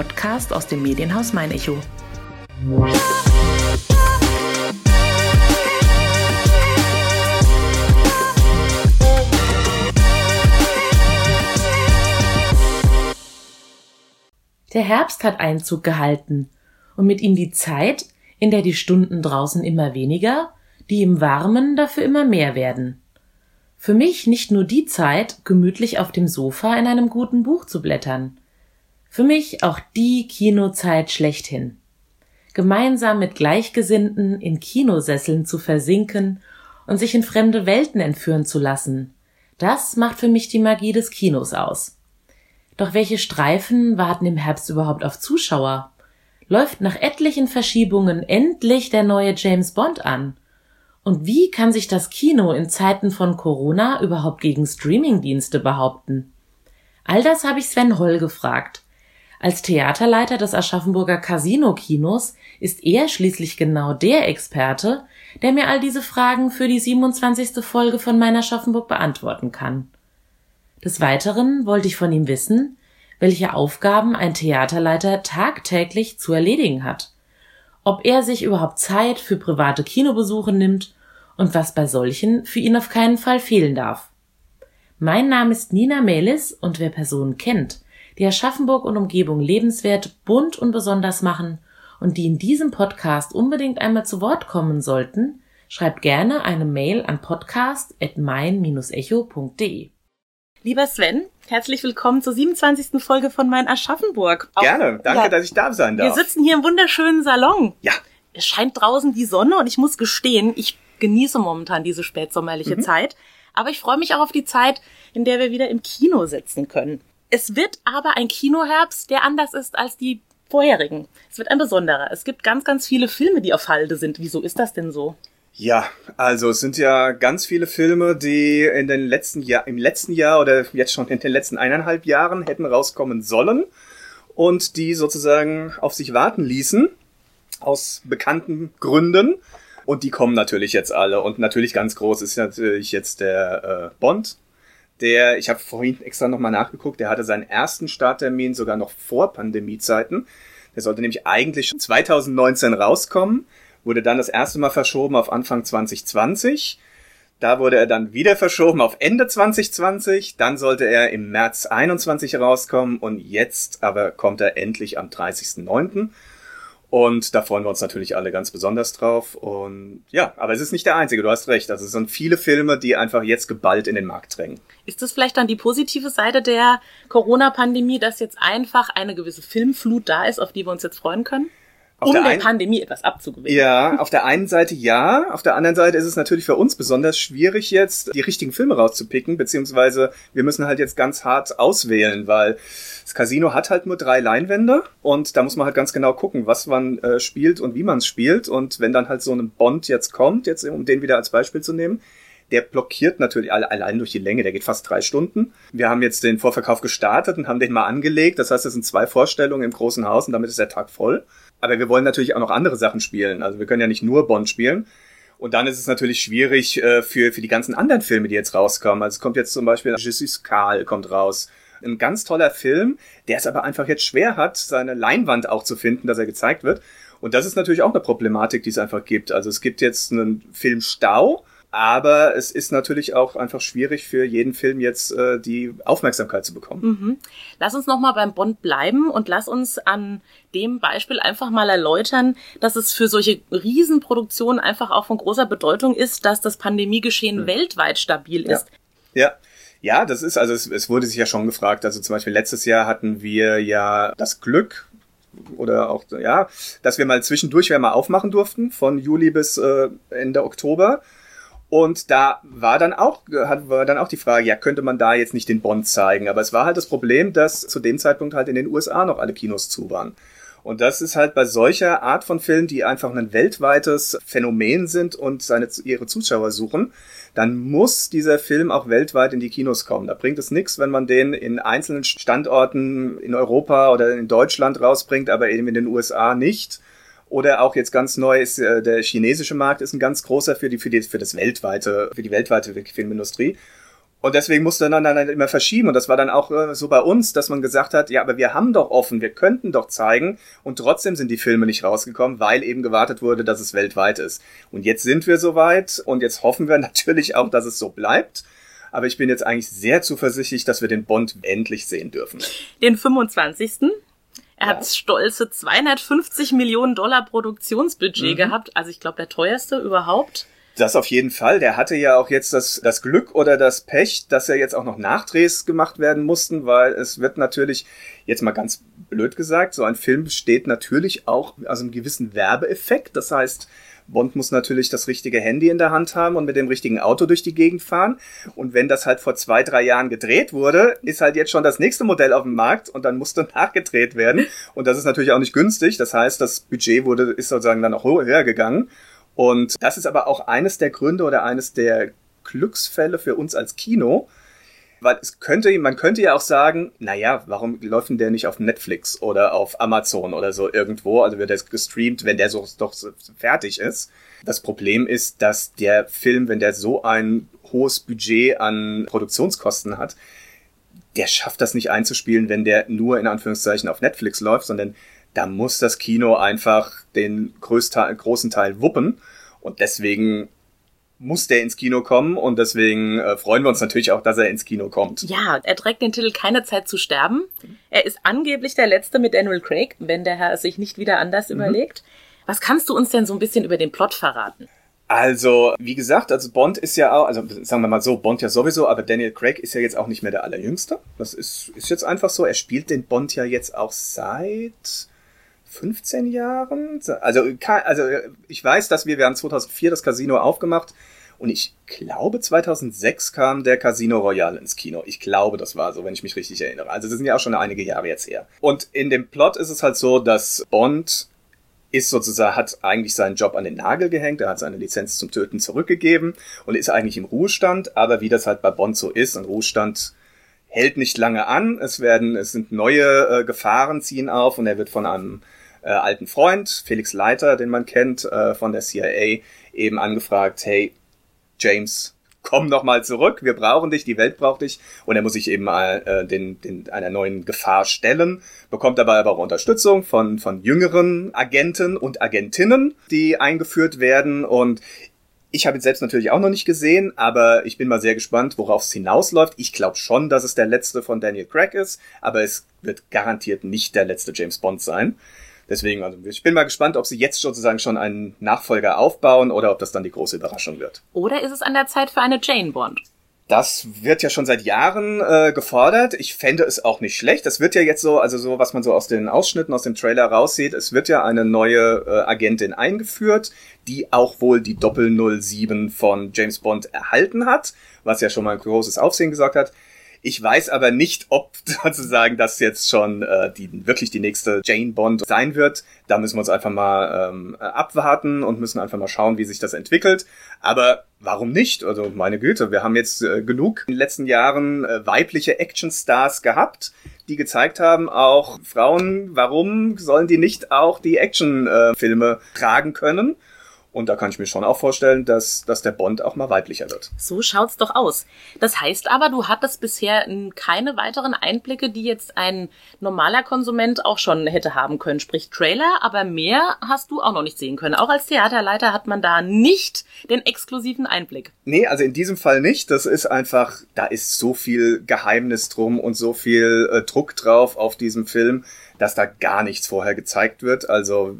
Podcast aus dem Medienhaus Mein Echo. Der Herbst hat Einzug gehalten und mit ihm die Zeit, in der die Stunden draußen immer weniger, die im Warmen dafür immer mehr werden. Für mich nicht nur die Zeit, gemütlich auf dem Sofa in einem guten Buch zu blättern. Für mich auch die Kinozeit schlechthin. Gemeinsam mit Gleichgesinnten in Kinosesseln zu versinken und sich in fremde Welten entführen zu lassen, das macht für mich die Magie des Kinos aus. Doch welche Streifen warten im Herbst überhaupt auf Zuschauer? Läuft nach etlichen Verschiebungen endlich der neue James Bond an? Und wie kann sich das Kino in Zeiten von Corona überhaupt gegen Streamingdienste behaupten? All das habe ich Sven Holl gefragt. Als Theaterleiter des Aschaffenburger Casino-Kinos ist er schließlich genau der Experte, der mir all diese Fragen für die 27. Folge von meiner Aschaffenburg beantworten kann. Des Weiteren wollte ich von ihm wissen, welche Aufgaben ein Theaterleiter tagtäglich zu erledigen hat, ob er sich überhaupt Zeit für private Kinobesuche nimmt und was bei solchen für ihn auf keinen Fall fehlen darf. Mein Name ist Nina Melis und wer Personen kennt, die Aschaffenburg und Umgebung lebenswert, bunt und besonders machen und die in diesem Podcast unbedingt einmal zu Wort kommen sollten, schreibt gerne eine Mail an podcast.mein-echo.de. Lieber Sven, herzlich willkommen zur 27. Folge von Mein Aschaffenburg. Auch, Gerne, danke, ja, dass ich da sein darf. Wir sitzen hier im wunderschönen Salon. Ja. Es scheint draußen die Sonne und ich muss gestehen, ich genieße momentan diese spätsommerliche mhm. Zeit. Aber ich freue mich auch auf die Zeit, in der wir wieder im Kino sitzen können. Es wird aber ein Kinoherbst, der anders ist als die vorherigen. Es wird ein besonderer. Es gibt ganz, ganz viele Filme, die auf Halde sind. Wieso ist das denn so? Ja, also es sind ja ganz viele Filme, die in den letzten Jahr, im letzten Jahr oder jetzt schon in den letzten eineinhalb Jahren hätten rauskommen sollen und die sozusagen auf sich warten ließen aus bekannten Gründen. Und die kommen natürlich jetzt alle. Und natürlich ganz groß ist natürlich jetzt der äh, Bond. Der, ich habe vorhin extra nochmal nachgeguckt, der hatte seinen ersten Starttermin sogar noch vor Pandemiezeiten. Der sollte nämlich eigentlich 2019 rauskommen wurde dann das erste Mal verschoben auf Anfang 2020. Da wurde er dann wieder verschoben auf Ende 2020. Dann sollte er im März 21 rauskommen und jetzt aber kommt er endlich am 30.09. Und da freuen wir uns natürlich alle ganz besonders drauf. Und ja, aber es ist nicht der einzige, du hast recht. Also es sind viele Filme, die einfach jetzt geballt in den Markt drängen. Ist das vielleicht dann die positive Seite der Corona-Pandemie, dass jetzt einfach eine gewisse Filmflut da ist, auf die wir uns jetzt freuen können? Um der, der Pandemie etwas abzugewinnen. Ja, auf der einen Seite ja, auf der anderen Seite ist es natürlich für uns besonders schwierig jetzt, die richtigen Filme rauszupicken, beziehungsweise wir müssen halt jetzt ganz hart auswählen, weil das Casino hat halt nur drei Leinwände und da muss man halt ganz genau gucken, was man äh, spielt und wie man es spielt und wenn dann halt so ein Bond jetzt kommt, jetzt um den wieder als Beispiel zu nehmen, der blockiert natürlich allein durch die Länge, der geht fast drei Stunden. Wir haben jetzt den Vorverkauf gestartet und haben den mal angelegt. Das heißt, es sind zwei Vorstellungen im großen Haus und damit ist der Tag voll. Aber wir wollen natürlich auch noch andere Sachen spielen. Also wir können ja nicht nur Bond spielen. Und dann ist es natürlich schwierig äh, für, für die ganzen anderen Filme, die jetzt rauskommen. Also es kommt jetzt zum Beispiel Je suis Karl kommt raus. Ein ganz toller Film, der es aber einfach jetzt schwer hat, seine Leinwand auch zu finden, dass er gezeigt wird. Und das ist natürlich auch eine Problematik, die es einfach gibt. Also es gibt jetzt einen Filmstau, aber es ist natürlich auch einfach schwierig für jeden Film jetzt äh, die Aufmerksamkeit zu bekommen. Mhm. Lass uns nochmal beim Bond bleiben und lass uns an dem Beispiel einfach mal erläutern, dass es für solche Riesenproduktionen einfach auch von großer Bedeutung ist, dass das Pandemiegeschehen mhm. weltweit stabil ist. Ja. ja. Ja, das ist, also es, es wurde sich ja schon gefragt. Also zum Beispiel letztes Jahr hatten wir ja das Glück, oder auch, ja, dass wir mal zwischendurch mal aufmachen durften, von Juli bis äh, Ende Oktober. Und da war dann auch, war dann auch die Frage, ja, könnte man da jetzt nicht den Bond zeigen? Aber es war halt das Problem, dass zu dem Zeitpunkt halt in den USA noch alle Kinos zu waren. Und das ist halt bei solcher Art von Filmen, die einfach ein weltweites Phänomen sind und seine, ihre Zuschauer suchen, dann muss dieser Film auch weltweit in die Kinos kommen. Da bringt es nichts, wenn man den in einzelnen Standorten in Europa oder in Deutschland rausbringt, aber eben in den USA nicht oder auch jetzt ganz neu ist äh, der chinesische Markt ist ein ganz großer für die für die für das weltweite für die weltweite Filmindustrie. Und deswegen musste man dann immer verschieben. Und das war dann auch äh, so bei uns, dass man gesagt hat, ja, aber wir haben doch offen, wir könnten doch zeigen. Und trotzdem sind die Filme nicht rausgekommen, weil eben gewartet wurde, dass es weltweit ist. Und jetzt sind wir soweit und jetzt hoffen wir natürlich auch, dass es so bleibt. Aber ich bin jetzt eigentlich sehr zuversichtlich, dass wir den Bond endlich sehen dürfen. Den 25. Er ja. hat stolze 250 Millionen Dollar Produktionsbudget mhm. gehabt. Also ich glaube, der teuerste überhaupt. Das auf jeden Fall. Der hatte ja auch jetzt das, das Glück oder das Pech, dass er jetzt auch noch Nachdrehs gemacht werden mussten, weil es wird natürlich, jetzt mal ganz blöd gesagt, so ein Film besteht natürlich auch aus einem gewissen Werbeeffekt. Das heißt, Bond muss natürlich das richtige Handy in der Hand haben und mit dem richtigen Auto durch die Gegend fahren. Und wenn das halt vor zwei, drei Jahren gedreht wurde, ist halt jetzt schon das nächste Modell auf dem Markt und dann musste nachgedreht werden. Und das ist natürlich auch nicht günstig. Das heißt, das Budget wurde, ist sozusagen dann auch höher gegangen. Und das ist aber auch eines der Gründe oder eines der Glücksfälle für uns als Kino, weil es könnte, man könnte ja auch sagen, naja, warum läuft denn der nicht auf Netflix oder auf Amazon oder so irgendwo? Also wird der gestreamt, wenn der so doch so fertig ist. Das Problem ist, dass der Film, wenn der so ein hohes Budget an Produktionskosten hat, der schafft das nicht einzuspielen, wenn der nur in Anführungszeichen auf Netflix läuft, sondern da muss das Kino einfach den größten, großen Teil wuppen. Und deswegen muss der ins Kino kommen und deswegen äh, freuen wir uns natürlich auch, dass er ins Kino kommt. Ja, er trägt den Titel Keine Zeit zu sterben. Er ist angeblich der letzte mit Daniel Craig, wenn der Herr es sich nicht wieder anders mhm. überlegt. Was kannst du uns denn so ein bisschen über den Plot verraten? Also, wie gesagt, also Bond ist ja auch, also sagen wir mal so, Bond ja sowieso, aber Daniel Craig ist ja jetzt auch nicht mehr der Allerjüngste. Das ist, ist jetzt einfach so. Er spielt den Bond ja jetzt auch seit 15 Jahren. Also, also ich weiß, dass wir, wir haben 2004 das Casino aufgemacht und ich glaube 2006 kam der Casino Royale ins Kino. Ich glaube, das war so, wenn ich mich richtig erinnere. Also das sind ja auch schon einige Jahre jetzt her. Und in dem Plot ist es halt so, dass Bond ist sozusagen, hat eigentlich seinen Job an den Nagel gehängt, er hat seine Lizenz zum Töten zurückgegeben und ist eigentlich im Ruhestand, aber wie das halt bei Bond so ist, ein Ruhestand hält nicht lange an, es werden, es sind neue äh, Gefahren ziehen auf und er wird von einem äh, alten Freund, Felix Leiter, den man kennt, äh, von der CIA, eben angefragt, hey, James, komm noch mal zurück, wir brauchen dich, die Welt braucht dich. Und er muss sich eben mal äh, den, den, einer neuen Gefahr stellen, bekommt dabei aber auch Unterstützung von, von jüngeren Agenten und Agentinnen, die eingeführt werden. Und ich habe ihn selbst natürlich auch noch nicht gesehen, aber ich bin mal sehr gespannt, worauf es hinausläuft. Ich glaube schon, dass es der letzte von Daniel Craig ist, aber es wird garantiert nicht der letzte James Bond sein. Deswegen, also ich bin mal gespannt, ob sie jetzt sozusagen schon einen Nachfolger aufbauen oder ob das dann die große Überraschung wird. Oder ist es an der Zeit für eine Jane Bond? Das wird ja schon seit Jahren äh, gefordert. Ich fände es auch nicht schlecht. Es wird ja jetzt so, also so, was man so aus den Ausschnitten, aus dem Trailer raussieht, es wird ja eine neue äh, Agentin eingeführt, die auch wohl die Doppel 07 von James Bond erhalten hat, was ja schon mal ein großes Aufsehen gesagt hat. Ich weiß aber nicht, ob sozusagen das jetzt schon äh, die, wirklich die nächste Jane Bond sein wird. Da müssen wir uns einfach mal ähm, abwarten und müssen einfach mal schauen, wie sich das entwickelt. Aber warum nicht? Also meine Güte, wir haben jetzt äh, genug in den letzten Jahren äh, weibliche Actionstars gehabt, die gezeigt haben, auch Frauen, warum sollen die nicht auch die Actionfilme äh, tragen können? Und da kann ich mir schon auch vorstellen, dass, dass der Bond auch mal weiblicher wird. So schaut's doch aus. Das heißt aber, du hattest bisher keine weiteren Einblicke, die jetzt ein normaler Konsument auch schon hätte haben können. Sprich Trailer, aber mehr hast du auch noch nicht sehen können. Auch als Theaterleiter hat man da nicht den exklusiven Einblick. Nee, also in diesem Fall nicht. Das ist einfach, da ist so viel Geheimnis drum und so viel äh, Druck drauf auf diesem Film, dass da gar nichts vorher gezeigt wird. Also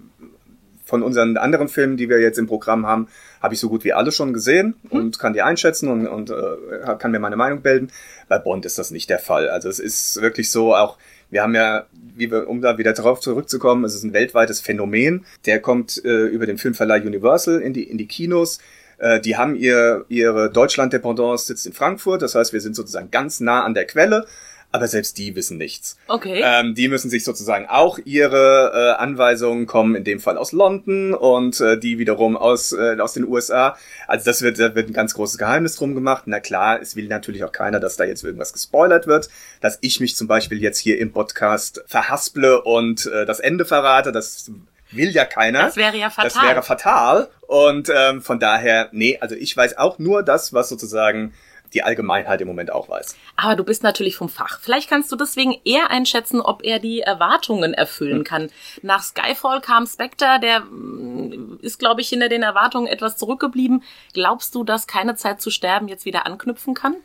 von unseren anderen Filmen, die wir jetzt im Programm haben, habe ich so gut wie alle schon gesehen mhm. und kann die einschätzen und, und äh, kann mir meine Meinung bilden. Bei Bond ist das nicht der Fall. Also es ist wirklich so, auch wir haben ja, wir, um da wieder darauf zurückzukommen, es ist ein weltweites Phänomen. Der kommt äh, über den Filmverleih Universal in die, in die Kinos. Äh, die haben ihr, ihre Deutschland-Dependance sitzt in Frankfurt. Das heißt, wir sind sozusagen ganz nah an der Quelle aber selbst die wissen nichts. Okay. Ähm, die müssen sich sozusagen auch ihre äh, Anweisungen kommen, in dem Fall aus London und äh, die wiederum aus, äh, aus den USA. Also das wird, da wird ein ganz großes Geheimnis drum gemacht. Na klar, es will natürlich auch keiner, dass da jetzt irgendwas gespoilert wird, dass ich mich zum Beispiel jetzt hier im Podcast verhasple und äh, das Ende verrate. Das will ja keiner. Das wäre ja fatal. Das wäre fatal. Und ähm, von daher, nee, also ich weiß auch nur das, was sozusagen die Allgemeinheit im Moment auch weiß. Aber du bist natürlich vom Fach. Vielleicht kannst du deswegen eher einschätzen, ob er die Erwartungen erfüllen hm. kann. Nach Skyfall kam Spectre, der mm, ist, glaube ich, hinter den Erwartungen etwas zurückgeblieben. Glaubst du, dass keine Zeit zu sterben jetzt wieder anknüpfen kann?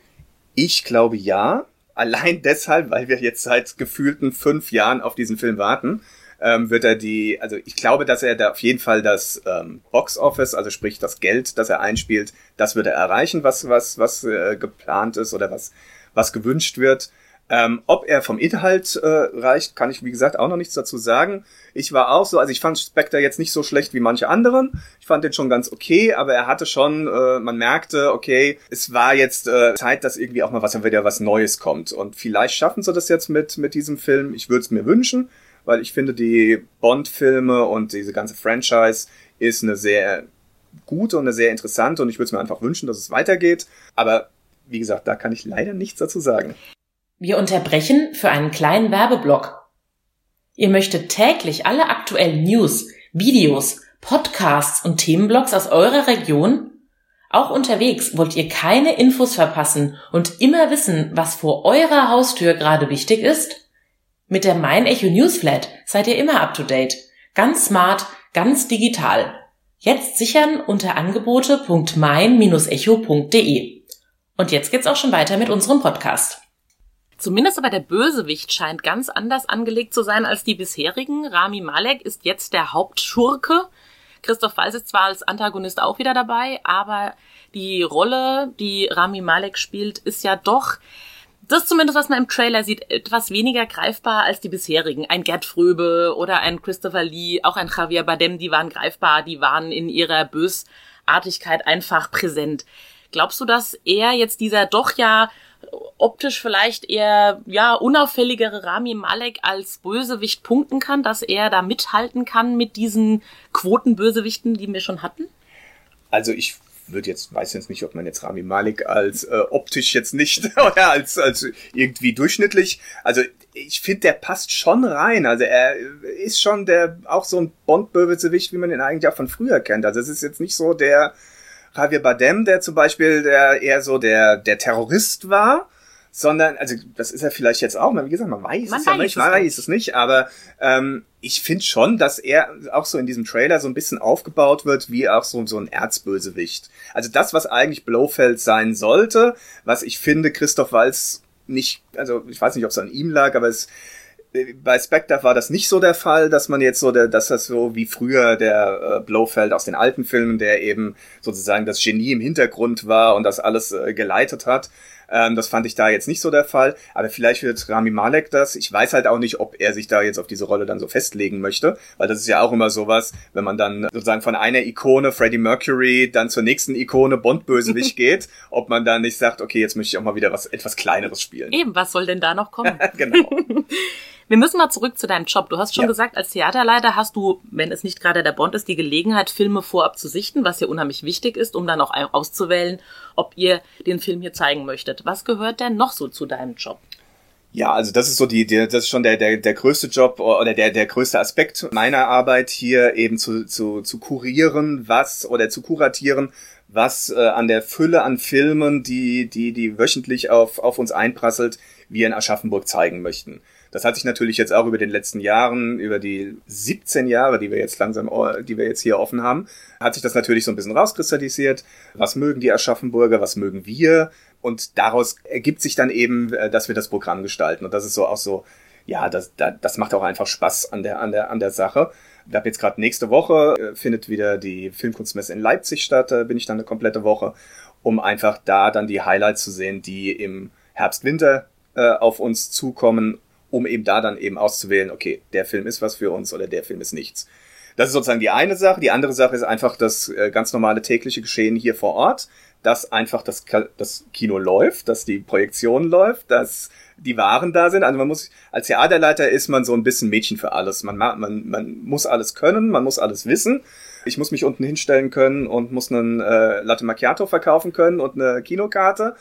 Ich glaube ja. Allein deshalb, weil wir jetzt seit gefühlten fünf Jahren auf diesen Film warten ähm, wird er die, also ich glaube, dass er da auf jeden Fall das ähm, Box Office, also sprich das Geld, das er einspielt, das wird er erreichen, was was was äh, geplant ist oder was was gewünscht wird. Ähm, ob er vom Inhalt äh, reicht, kann ich wie gesagt auch noch nichts dazu sagen. Ich war auch so, also ich fand Spectre jetzt nicht so schlecht wie manche anderen. Ich fand den schon ganz okay, aber er hatte schon, äh, man merkte, okay, es war jetzt äh, Zeit, dass irgendwie auch mal was wieder was Neues kommt. Und vielleicht schaffen sie das jetzt mit mit diesem Film. Ich würde es mir wünschen weil ich finde, die Bond-Filme und diese ganze Franchise ist eine sehr gute und eine sehr interessante und ich würde es mir einfach wünschen, dass es weitergeht. Aber wie gesagt, da kann ich leider nichts dazu sagen. Wir unterbrechen für einen kleinen Werbeblock. Ihr möchtet täglich alle aktuellen News, Videos, Podcasts und Themenblogs aus eurer Region? Auch unterwegs wollt ihr keine Infos verpassen und immer wissen, was vor eurer Haustür gerade wichtig ist? Mit der Mein Echo Newsflat seid ihr immer up to date. Ganz smart, ganz digital. Jetzt sichern unter angebote.mein-echo.de. Und jetzt geht's auch schon weiter mit unserem Podcast. Zumindest aber der Bösewicht scheint ganz anders angelegt zu sein als die bisherigen. Rami Malek ist jetzt der Hauptschurke. Christoph Walz ist zwar als Antagonist auch wieder dabei, aber die Rolle, die Rami Malek spielt, ist ja doch das zumindest, was man im Trailer sieht, etwas weniger greifbar als die bisherigen. Ein Gerd Fröbe oder ein Christopher Lee, auch ein Javier Bardem, die waren greifbar, die waren in ihrer Bösartigkeit einfach präsent. Glaubst du, dass er jetzt dieser doch ja optisch vielleicht eher ja unauffälligere Rami Malek als Bösewicht punkten kann, dass er da mithalten kann mit diesen Quotenbösewichten, die wir schon hatten? Also ich würde jetzt, weiß jetzt nicht, ob man jetzt Rami Malik als äh, optisch jetzt nicht oder als, als irgendwie durchschnittlich. Also ich finde, der passt schon rein. Also er ist schon der auch so ein Bond-Bösewicht, wie man den eigentlich auch von früher kennt. Also es ist jetzt nicht so der Javier Bardem, der zum Beispiel der eher so der, der Terrorist war, sondern, also das ist er vielleicht jetzt auch, wie gesagt, man weiß man es ja nicht, man weiß es nicht, aber ähm, ich finde schon, dass er auch so in diesem Trailer so ein bisschen aufgebaut wird, wie auch so, so ein Erzbösewicht. Also das, was eigentlich Blofeld sein sollte, was ich finde, Christoph Walz nicht, also ich weiß nicht, ob es an ihm lag, aber es bei Spectre war das nicht so der Fall, dass man jetzt so, der, dass das so wie früher der äh, Blofeld aus den alten Filmen, der eben sozusagen das Genie im Hintergrund war und das alles äh, geleitet hat, ähm, das fand ich da jetzt nicht so der Fall. Aber vielleicht wird Rami Malek das. Ich weiß halt auch nicht, ob er sich da jetzt auf diese Rolle dann so festlegen möchte, weil das ist ja auch immer sowas, wenn man dann sozusagen von einer Ikone Freddie Mercury dann zur nächsten Ikone Bond-Bösewicht geht, ob man dann nicht sagt, okay, jetzt möchte ich auch mal wieder was etwas Kleineres spielen. Eben, was soll denn da noch kommen? genau. Wir müssen mal zurück zu deinem Job. Du hast schon ja. gesagt, als Theaterleiter hast du, wenn es nicht gerade der Bond ist, die Gelegenheit, Filme vorab zu sichten, was ja unheimlich wichtig ist, um dann auch auszuwählen, ob ihr den Film hier zeigen möchtet. Was gehört denn noch so zu deinem Job? Ja, also das ist so die, die das ist schon der, der, der größte Job oder der, der größte Aspekt meiner Arbeit hier eben zu, zu, zu kurieren, was oder zu kuratieren, was äh, an der Fülle an Filmen, die, die, die wöchentlich auf, auf uns einprasselt, wir in Aschaffenburg zeigen möchten. Das hat sich natürlich jetzt auch über den letzten Jahren, über die 17 Jahre, die wir jetzt langsam, die wir jetzt hier offen haben, hat sich das natürlich so ein bisschen rauskristallisiert. Was mögen die Aschaffenburger, was mögen wir? Und daraus ergibt sich dann eben, äh, dass wir das Programm gestalten. Und das ist so auch so, ja, das, das macht auch einfach Spaß an der, an der, an der Sache. Ich habe jetzt gerade nächste Woche äh, findet wieder die Filmkunstmesse in Leipzig statt, da bin ich dann eine komplette Woche, um einfach da dann die Highlights zu sehen, die im Herbst, Winter äh, auf uns zukommen um eben da dann eben auszuwählen, okay, der Film ist was für uns oder der Film ist nichts. Das ist sozusagen die eine Sache. Die andere Sache ist einfach das äh, ganz normale tägliche Geschehen hier vor Ort, dass einfach das, das Kino läuft, dass die Projektion läuft, dass die Waren da sind. Also man muss, als Theaterleiter ist man so ein bisschen Mädchen für alles. Man, man, man muss alles können, man muss alles wissen. Ich muss mich unten hinstellen können und muss einen äh, Latte Macchiato verkaufen können und eine Kinokarte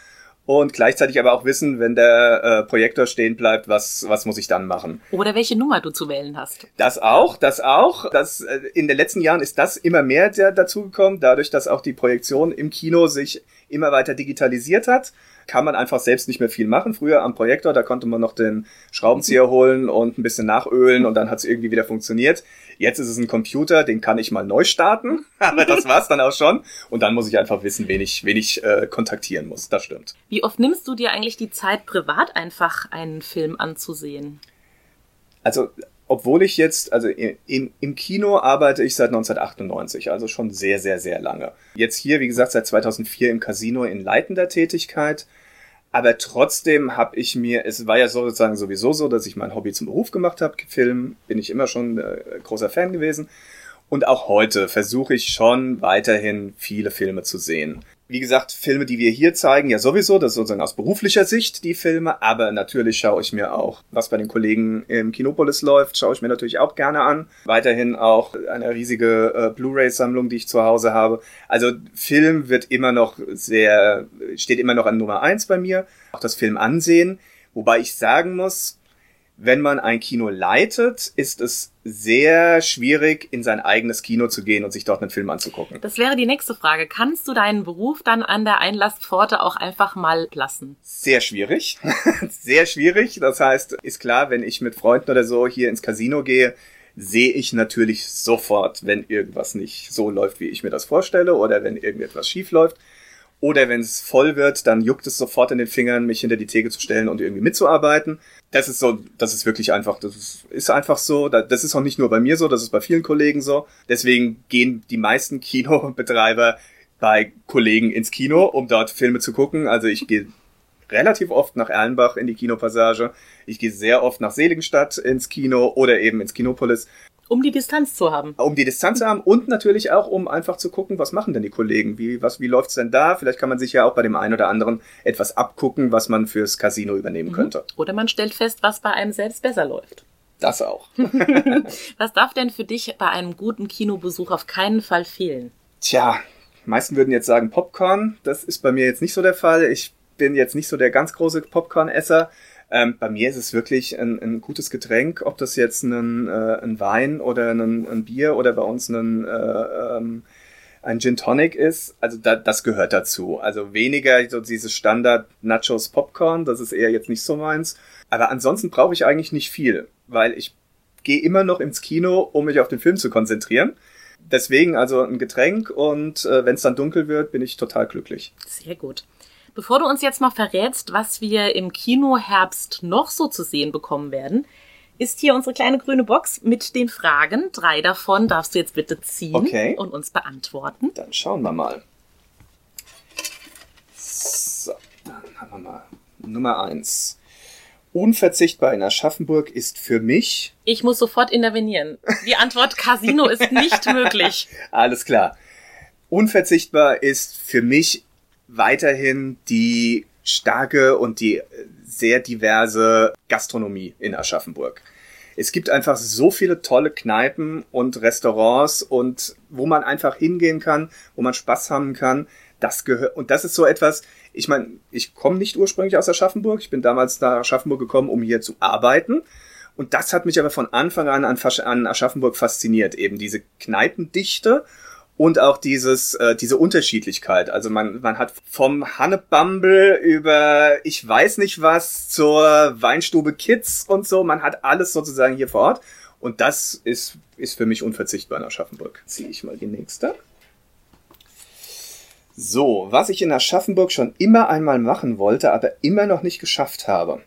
und gleichzeitig aber auch wissen, wenn der äh, Projektor stehen bleibt, was, was muss ich dann machen. Oder welche Nummer du zu wählen hast. Das auch, das auch. Das, äh, in den letzten Jahren ist das immer mehr dazugekommen, dadurch, dass auch die Projektion im Kino sich immer weiter digitalisiert hat. kann man einfach selbst nicht mehr viel machen. Früher am Projektor, da konnte man noch den Schraubenzieher holen und ein bisschen nachölen und dann hat es irgendwie wieder funktioniert. Jetzt ist es ein Computer, den kann ich mal neu starten, aber das war's dann auch schon. Und dann muss ich einfach wissen, wen ich, wen ich äh, kontaktieren muss. Das stimmt. Wie oft nimmst du dir eigentlich die Zeit, privat einfach einen Film anzusehen? Also obwohl ich jetzt, also im, im Kino arbeite ich seit 1998, also schon sehr, sehr, sehr lange. Jetzt hier, wie gesagt, seit 2004 im Casino in leitender Tätigkeit. Aber trotzdem habe ich mir, es war ja sozusagen sowieso so, dass ich mein Hobby zum Beruf gemacht habe. Film bin ich immer schon äh, großer Fan gewesen. Und auch heute versuche ich schon weiterhin viele Filme zu sehen wie gesagt, Filme, die wir hier zeigen, ja sowieso, das ist sozusagen aus beruflicher Sicht die Filme, aber natürlich schaue ich mir auch, was bei den Kollegen im Kinopolis läuft, schaue ich mir natürlich auch gerne an. Weiterhin auch eine riesige äh, Blu-ray-Sammlung, die ich zu Hause habe. Also Film wird immer noch sehr, steht immer noch an Nummer eins bei mir. Auch das Film ansehen. Wobei ich sagen muss, wenn man ein Kino leitet, ist es sehr schwierig, in sein eigenes Kino zu gehen und sich dort einen Film anzugucken. Das wäre die nächste Frage. Kannst du deinen Beruf dann an der Einlasspforte auch einfach mal lassen? Sehr schwierig. sehr schwierig. Das heißt, ist klar, wenn ich mit Freunden oder so hier ins Casino gehe, sehe ich natürlich sofort, wenn irgendwas nicht so läuft, wie ich mir das vorstelle oder wenn irgendetwas schief läuft. Oder wenn es voll wird, dann juckt es sofort in den Fingern, mich hinter die Theke zu stellen und irgendwie mitzuarbeiten. Das ist so, das ist wirklich einfach, das ist, einfach so. Das ist auch nicht nur bei mir so, das ist bei vielen Kollegen so. Deswegen gehen die meisten Kinobetreiber bei Kollegen ins Kino, um dort Filme zu gucken. Also ich gehe relativ oft nach Erlenbach in die Kinopassage. Ich gehe sehr oft nach Seligenstadt ins Kino oder eben ins Kinopolis. Um die Distanz zu haben. Um die Distanz zu haben und natürlich auch, um einfach zu gucken, was machen denn die Kollegen? Wie, was, wie läuft's denn da? Vielleicht kann man sich ja auch bei dem einen oder anderen etwas abgucken, was man fürs Casino übernehmen mhm. könnte. Oder man stellt fest, was bei einem selbst besser läuft. Das auch. was darf denn für dich bei einem guten Kinobesuch auf keinen Fall fehlen? Tja, meisten würden jetzt sagen Popcorn. Das ist bei mir jetzt nicht so der Fall. Ich bin jetzt nicht so der ganz große Popcorn-Esser. Ähm, bei mir ist es wirklich ein, ein gutes Getränk, ob das jetzt ein, äh, ein Wein oder ein, ein, Bier oder bei uns ein, äh, ähm, ein Gin Tonic ist. Also da, das gehört dazu. Also weniger so dieses Standard Nachos Popcorn, das ist eher jetzt nicht so meins. Aber ansonsten brauche ich eigentlich nicht viel, weil ich gehe immer noch ins Kino, um mich auf den Film zu konzentrieren. Deswegen also ein Getränk und äh, wenn es dann dunkel wird, bin ich total glücklich. Sehr gut. Bevor du uns jetzt noch verrätst, was wir im Kinoherbst noch so zu sehen bekommen werden, ist hier unsere kleine grüne Box mit den Fragen. Drei davon darfst du jetzt bitte ziehen okay. und uns beantworten. Dann schauen wir mal. So, dann haben wir mal Nummer eins. Unverzichtbar in Aschaffenburg ist für mich. Ich muss sofort intervenieren. Die Antwort Casino ist nicht möglich. Alles klar. Unverzichtbar ist für mich weiterhin die starke und die sehr diverse Gastronomie in Aschaffenburg. Es gibt einfach so viele tolle Kneipen und Restaurants und wo man einfach hingehen kann, wo man Spaß haben kann. Das gehört und das ist so etwas. Ich meine, ich komme nicht ursprünglich aus Aschaffenburg. Ich bin damals nach Aschaffenburg gekommen, um hier zu arbeiten. Und das hat mich aber von Anfang an an, an Aschaffenburg fasziniert. Eben diese Kneipendichte und auch dieses äh, diese Unterschiedlichkeit. Also man man hat vom Hannebumble über ich weiß nicht was zur Weinstube Kids und so, man hat alles sozusagen hier vor Ort und das ist ist für mich unverzichtbar in Aschaffenburg. Ziehe ich mal die nächste. So, was ich in Aschaffenburg schon immer einmal machen wollte, aber immer noch nicht geschafft habe.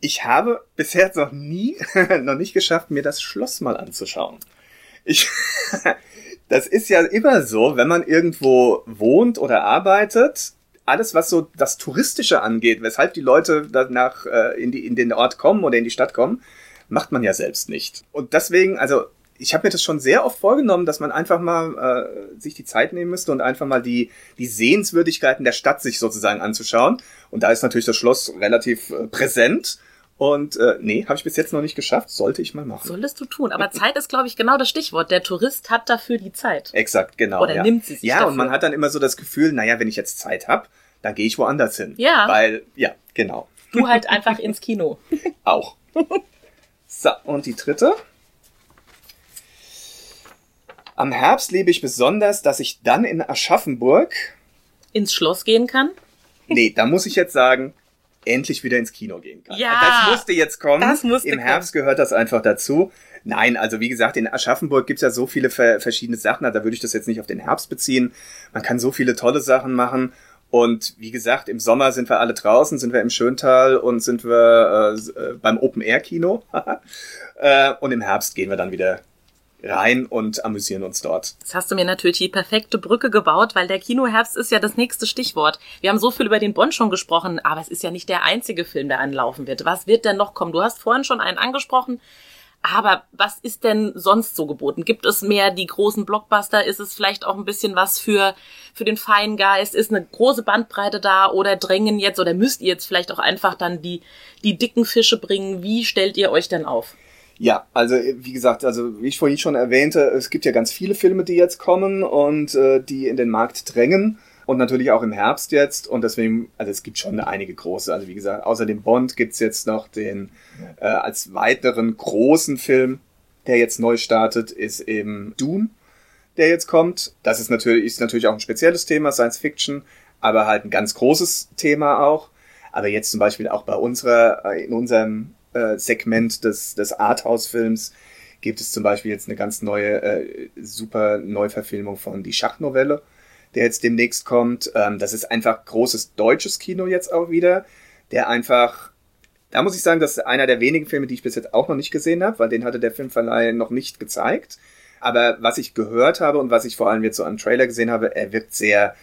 Ich habe bisher noch nie, noch nicht geschafft, mir das Schloss mal anzuschauen. Ich, das ist ja immer so, wenn man irgendwo wohnt oder arbeitet, alles, was so das Touristische angeht, weshalb die Leute danach äh, in, die, in den Ort kommen oder in die Stadt kommen, macht man ja selbst nicht. Und deswegen, also ich habe mir das schon sehr oft vorgenommen, dass man einfach mal äh, sich die Zeit nehmen müsste und einfach mal die, die Sehenswürdigkeiten der Stadt sich sozusagen anzuschauen. Und da ist natürlich das Schloss relativ äh, präsent. Und äh, nee, habe ich bis jetzt noch nicht geschafft. Sollte ich mal machen. Solltest du tun. Aber Zeit ist, glaube ich, genau das Stichwort. Der Tourist hat dafür die Zeit. Exakt, genau. Oder ja. nimmt sie sich Ja, dafür. und man hat dann immer so das Gefühl, naja, wenn ich jetzt Zeit habe, dann gehe ich woanders hin. Ja. Weil, ja, genau. Du halt einfach ins Kino. Auch. So, und die dritte. Am Herbst lebe ich besonders, dass ich dann in Aschaffenburg ins Schloss gehen kann nee, da muss ich jetzt sagen, endlich wieder ins Kino gehen kann. Ja, das musste jetzt kommen. das musste Im Herbst gehört das einfach dazu. Nein, also wie gesagt, in Aschaffenburg gibt's ja so viele ver verschiedene Sachen, da würde ich das jetzt nicht auf den Herbst beziehen. Man kann so viele tolle Sachen machen. Und wie gesagt, im Sommer sind wir alle draußen, sind wir im Schöntal und sind wir äh, beim Open-Air-Kino. äh, und im Herbst gehen wir dann wieder rein und amüsieren uns dort. Jetzt hast du mir natürlich die perfekte Brücke gebaut, weil der Kinoherbst ist ja das nächste Stichwort. Wir haben so viel über den Bond schon gesprochen, aber es ist ja nicht der einzige Film, der anlaufen wird. Was wird denn noch kommen? Du hast vorhin schon einen angesprochen. Aber was ist denn sonst so geboten? Gibt es mehr die großen Blockbuster? Ist es vielleicht auch ein bisschen was für, für den Feingeist? Ist eine große Bandbreite da oder drängen jetzt oder müsst ihr jetzt vielleicht auch einfach dann die, die dicken Fische bringen? Wie stellt ihr euch denn auf? Ja, also wie gesagt, also wie ich vorhin schon erwähnte, es gibt ja ganz viele Filme, die jetzt kommen und äh, die in den Markt drängen und natürlich auch im Herbst jetzt und deswegen, also es gibt schon einige große. Also wie gesagt, außer dem Bond gibt's jetzt noch den äh, als weiteren großen Film, der jetzt neu startet, ist eben Dune, der jetzt kommt. Das ist natürlich, ist natürlich auch ein spezielles Thema, Science Fiction, aber halt ein ganz großes Thema auch. Aber jetzt zum Beispiel auch bei unserer, äh, in unserem äh, Segment des, des Arthouse-Films gibt es zum Beispiel jetzt eine ganz neue, äh, super Neuverfilmung von Die Schachnovelle, der jetzt demnächst kommt. Ähm, das ist einfach großes deutsches Kino jetzt auch wieder, der einfach, da muss ich sagen, das ist einer der wenigen Filme, die ich bis jetzt auch noch nicht gesehen habe, weil den hatte der Filmverleih noch nicht gezeigt. Aber was ich gehört habe und was ich vor allem jetzt so am Trailer gesehen habe, er wirkt sehr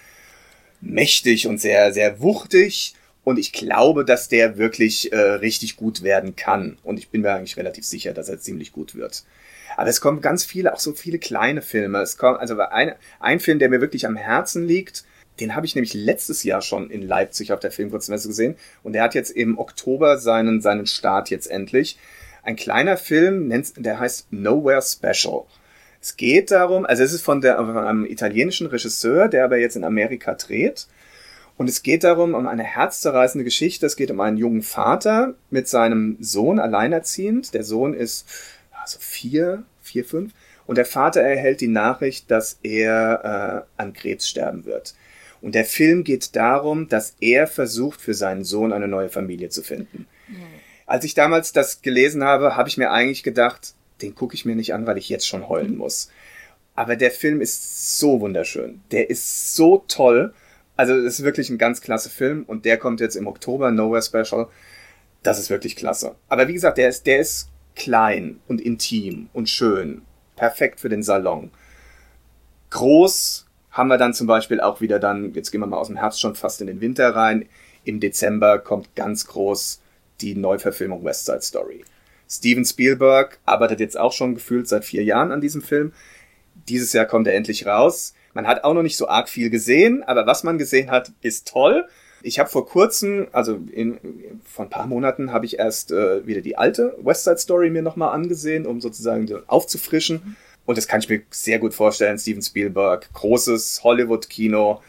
mächtig und sehr, sehr wuchtig und ich glaube, dass der wirklich äh, richtig gut werden kann. Und ich bin mir eigentlich relativ sicher, dass er ziemlich gut wird. Aber es kommen ganz viele, auch so viele kleine Filme. Es kommt, also ein, ein Film, der mir wirklich am Herzen liegt, den habe ich nämlich letztes Jahr schon in Leipzig auf der Filmkurzmesse gesehen. Und der hat jetzt im Oktober seinen, seinen Start jetzt endlich. Ein kleiner Film, der heißt Nowhere Special. Es geht darum, also es ist von, der, von einem italienischen Regisseur, der aber jetzt in Amerika dreht. Und es geht darum, um eine herzzerreißende Geschichte. Es geht um einen jungen Vater mit seinem Sohn alleinerziehend. Der Sohn ist also vier, vier, fünf. Und der Vater erhält die Nachricht, dass er äh, an Krebs sterben wird. Und der Film geht darum, dass er versucht, für seinen Sohn eine neue Familie zu finden. Mhm. Als ich damals das gelesen habe, habe ich mir eigentlich gedacht, den gucke ich mir nicht an, weil ich jetzt schon heulen muss. Aber der Film ist so wunderschön. Der ist so toll. Also es ist wirklich ein ganz klasse Film und der kommt jetzt im Oktober, Nowhere Special. Das ist wirklich klasse. Aber wie gesagt, der ist, der ist klein und intim und schön. Perfekt für den Salon. Groß haben wir dann zum Beispiel auch wieder dann, jetzt gehen wir mal aus dem Herbst schon fast in den Winter rein. Im Dezember kommt ganz groß die Neuverfilmung West Side Story. Steven Spielberg arbeitet jetzt auch schon gefühlt seit vier Jahren an diesem Film. Dieses Jahr kommt er endlich raus. Man hat auch noch nicht so arg viel gesehen, aber was man gesehen hat, ist toll. Ich habe vor kurzem, also in, vor ein paar Monaten, habe ich erst äh, wieder die alte West Side Story mir nochmal angesehen, um sozusagen aufzufrischen. Und das kann ich mir sehr gut vorstellen. Steven Spielberg, großes Hollywood-Kino,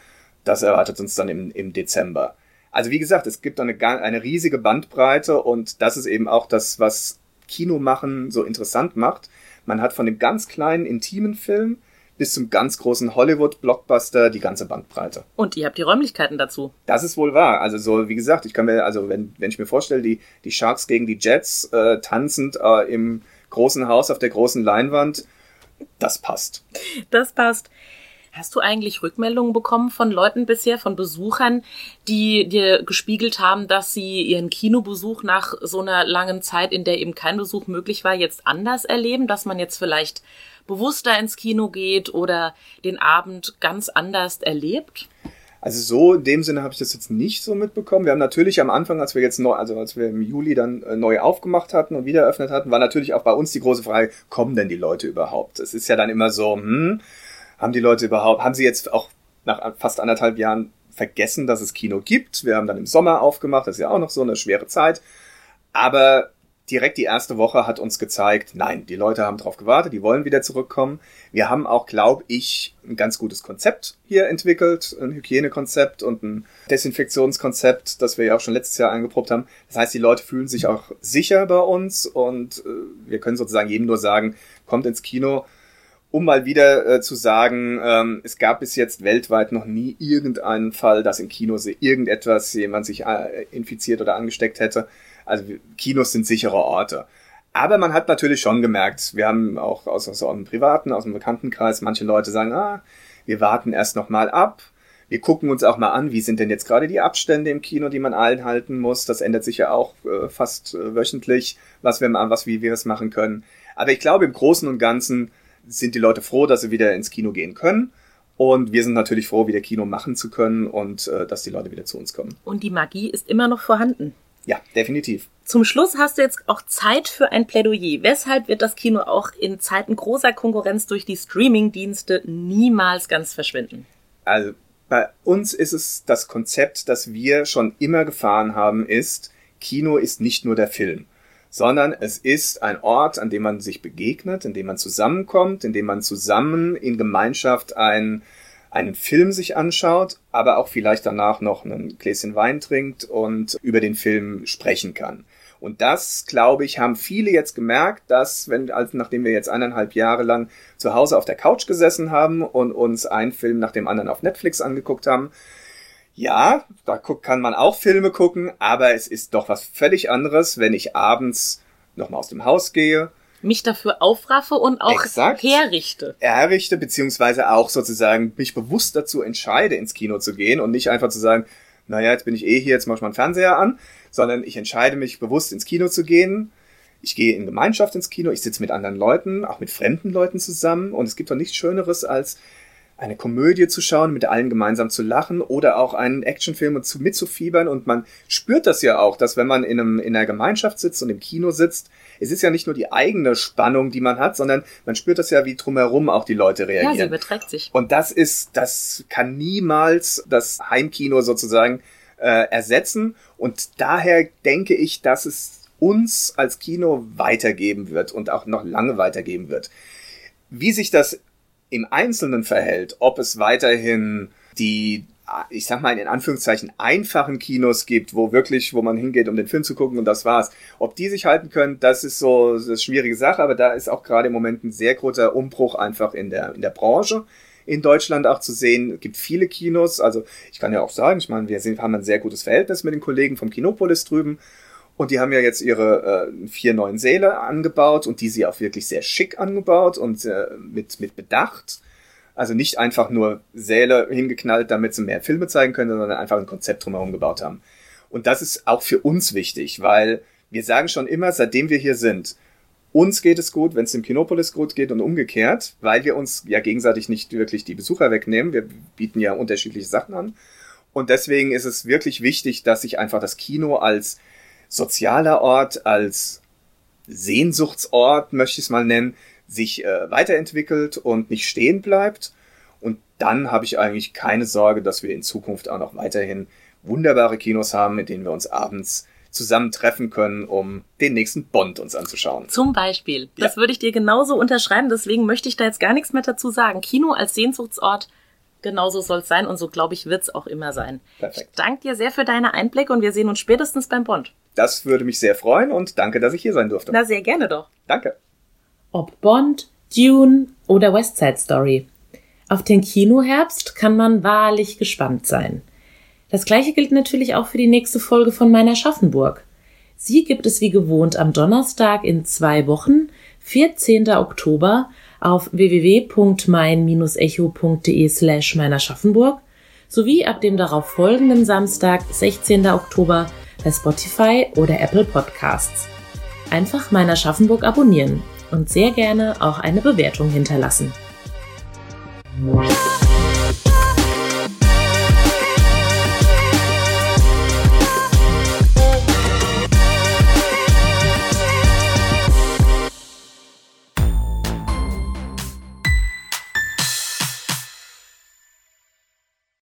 das erwartet uns dann im, im Dezember. Also wie gesagt, es gibt eine, eine riesige Bandbreite und das ist eben auch das, was Kino machen so interessant macht. Man hat von dem ganz kleinen, intimen Film bis zum ganz großen Hollywood-Blockbuster die ganze Bandbreite. Und ihr habt die Räumlichkeiten dazu. Das ist wohl wahr. Also so, wie gesagt, ich kann mir, also wenn, wenn ich mir vorstelle, die, die Sharks gegen die Jets äh, tanzend äh, im großen Haus auf der großen Leinwand, das passt. Das passt. Hast du eigentlich Rückmeldungen bekommen von Leuten bisher, von Besuchern, die dir gespiegelt haben, dass sie ihren Kinobesuch nach so einer langen Zeit, in der eben kein Besuch möglich war, jetzt anders erleben, dass man jetzt vielleicht bewusster ins Kino geht oder den Abend ganz anders erlebt? Also so in dem Sinne habe ich das jetzt nicht so mitbekommen. Wir haben natürlich am Anfang, als wir jetzt neu, also als wir im Juli dann äh, neu aufgemacht hatten und wieder eröffnet hatten, war natürlich auch bei uns die große Frage, kommen denn die Leute überhaupt? Es ist ja dann immer so, hm, haben die Leute überhaupt, haben sie jetzt auch nach fast anderthalb Jahren vergessen, dass es Kino gibt? Wir haben dann im Sommer aufgemacht, das ist ja auch noch so eine schwere Zeit. Aber direkt die erste Woche hat uns gezeigt, nein, die Leute haben drauf gewartet, die wollen wieder zurückkommen. Wir haben auch, glaube ich, ein ganz gutes Konzept hier entwickelt, ein Hygienekonzept und ein Desinfektionskonzept, das wir ja auch schon letztes Jahr angeprobt haben. Das heißt, die Leute fühlen sich auch sicher bei uns und äh, wir können sozusagen jedem nur sagen, kommt ins Kino um mal wieder äh, zu sagen, ähm, es gab bis jetzt weltweit noch nie irgendeinen Fall, dass in Kinos irgendetwas jemand sich äh, infiziert oder angesteckt hätte. Also Kinos sind sichere Orte. Aber man hat natürlich schon gemerkt, wir haben auch aus, einem privaten, aus dem Bekanntenkreis, manche Leute sagen, ah, wir warten erst noch mal ab. Wir gucken uns auch mal an, wie sind denn jetzt gerade die Abstände im Kino, die man einhalten muss. Das ändert sich ja auch äh, fast äh, wöchentlich, was wir, was, wie wir es machen können. Aber ich glaube, im Großen und Ganzen sind die Leute froh, dass sie wieder ins Kino gehen können. Und wir sind natürlich froh, wieder Kino machen zu können und äh, dass die Leute wieder zu uns kommen. Und die Magie ist immer noch vorhanden. Ja, definitiv. Zum Schluss hast du jetzt auch Zeit für ein Plädoyer. Weshalb wird das Kino auch in Zeiten großer Konkurrenz durch die Streaming-Dienste niemals ganz verschwinden? Also bei uns ist es das Konzept, das wir schon immer gefahren haben, ist, Kino ist nicht nur der Film sondern es ist ein Ort, an dem man sich begegnet, in dem man zusammenkommt, in dem man zusammen in Gemeinschaft ein, einen Film sich anschaut, aber auch vielleicht danach noch ein Gläschen Wein trinkt und über den Film sprechen kann. Und das, glaube ich, haben viele jetzt gemerkt, dass, wenn, als, nachdem wir jetzt eineinhalb Jahre lang zu Hause auf der Couch gesessen haben und uns einen Film nach dem anderen auf Netflix angeguckt haben, ja, da kann man auch Filme gucken, aber es ist doch was völlig anderes, wenn ich abends nochmal aus dem Haus gehe. Mich dafür aufraffe und auch Exakt, herrichte. Herrichte, beziehungsweise auch sozusagen mich bewusst dazu entscheide, ins Kino zu gehen und nicht einfach zu sagen, naja, jetzt bin ich eh hier, jetzt mach ich mal einen Fernseher an, sondern ich entscheide mich bewusst ins Kino zu gehen. Ich gehe in Gemeinschaft ins Kino, ich sitze mit anderen Leuten, auch mit fremden Leuten zusammen und es gibt doch nichts Schöneres als eine Komödie zu schauen, mit allen gemeinsam zu lachen oder auch einen Actionfilm und zu, mitzufiebern. Und man spürt das ja auch, dass wenn man in, einem, in einer Gemeinschaft sitzt und im Kino sitzt, es ist ja nicht nur die eigene Spannung, die man hat, sondern man spürt das ja, wie drumherum auch die Leute reagieren. Ja, sie beträgt sich. Und das ist, das kann niemals das Heimkino sozusagen äh, ersetzen. Und daher denke ich, dass es uns als Kino weitergeben wird und auch noch lange weitergeben wird. Wie sich das im Einzelnen verhält, ob es weiterhin die ich sag mal in Anführungszeichen einfachen Kinos gibt, wo wirklich, wo man hingeht, um den Film zu gucken und das war's. Ob die sich halten können, das ist so ist schwierige Sache, aber da ist auch gerade im Moment ein sehr großer Umbruch einfach in der in der Branche in Deutschland auch zu sehen. Es gibt viele Kinos, also ich kann ja auch sagen, ich meine, wir haben ein sehr gutes Verhältnis mit den Kollegen vom Kinopolis drüben und die haben ja jetzt ihre äh, vier neuen Säle angebaut und die sie auch wirklich sehr schick angebaut und äh, mit, mit Bedacht. Also nicht einfach nur Säle hingeknallt, damit sie mehr Filme zeigen können, sondern einfach ein Konzept drumherum gebaut haben. Und das ist auch für uns wichtig, weil wir sagen schon immer, seitdem wir hier sind, uns geht es gut, wenn es dem Kinopolis gut geht und umgekehrt, weil wir uns ja gegenseitig nicht wirklich die Besucher wegnehmen. Wir bieten ja unterschiedliche Sachen an. Und deswegen ist es wirklich wichtig, dass sich einfach das Kino als sozialer Ort, als Sehnsuchtsort, möchte ich es mal nennen, sich äh, weiterentwickelt und nicht stehen bleibt. Und dann habe ich eigentlich keine Sorge, dass wir in Zukunft auch noch weiterhin wunderbare Kinos haben, mit denen wir uns abends zusammen treffen können, um den nächsten Bond uns anzuschauen. Zum Beispiel. Das ja. würde ich dir genauso unterschreiben, deswegen möchte ich da jetzt gar nichts mehr dazu sagen. Kino als Sehnsuchtsort genauso soll es sein und so, glaube ich, wird es auch immer sein. Perfekt. Ich danke dir sehr für deine Einblicke und wir sehen uns spätestens beim Bond. Das würde mich sehr freuen und danke, dass ich hier sein durfte. Na, sehr gerne doch. Danke. Ob Bond, Dune oder West Side Story. Auf den Kinoherbst kann man wahrlich gespannt sein. Das gleiche gilt natürlich auch für die nächste Folge von meiner Schaffenburg. Sie gibt es wie gewohnt am Donnerstag in zwei Wochen, 14. Oktober, auf www.mein-echo.de slash meiner Schaffenburg sowie ab dem darauf folgenden Samstag, 16. Oktober, bei Spotify oder Apple Podcasts. Einfach meiner Schaffenburg abonnieren und sehr gerne auch eine Bewertung hinterlassen.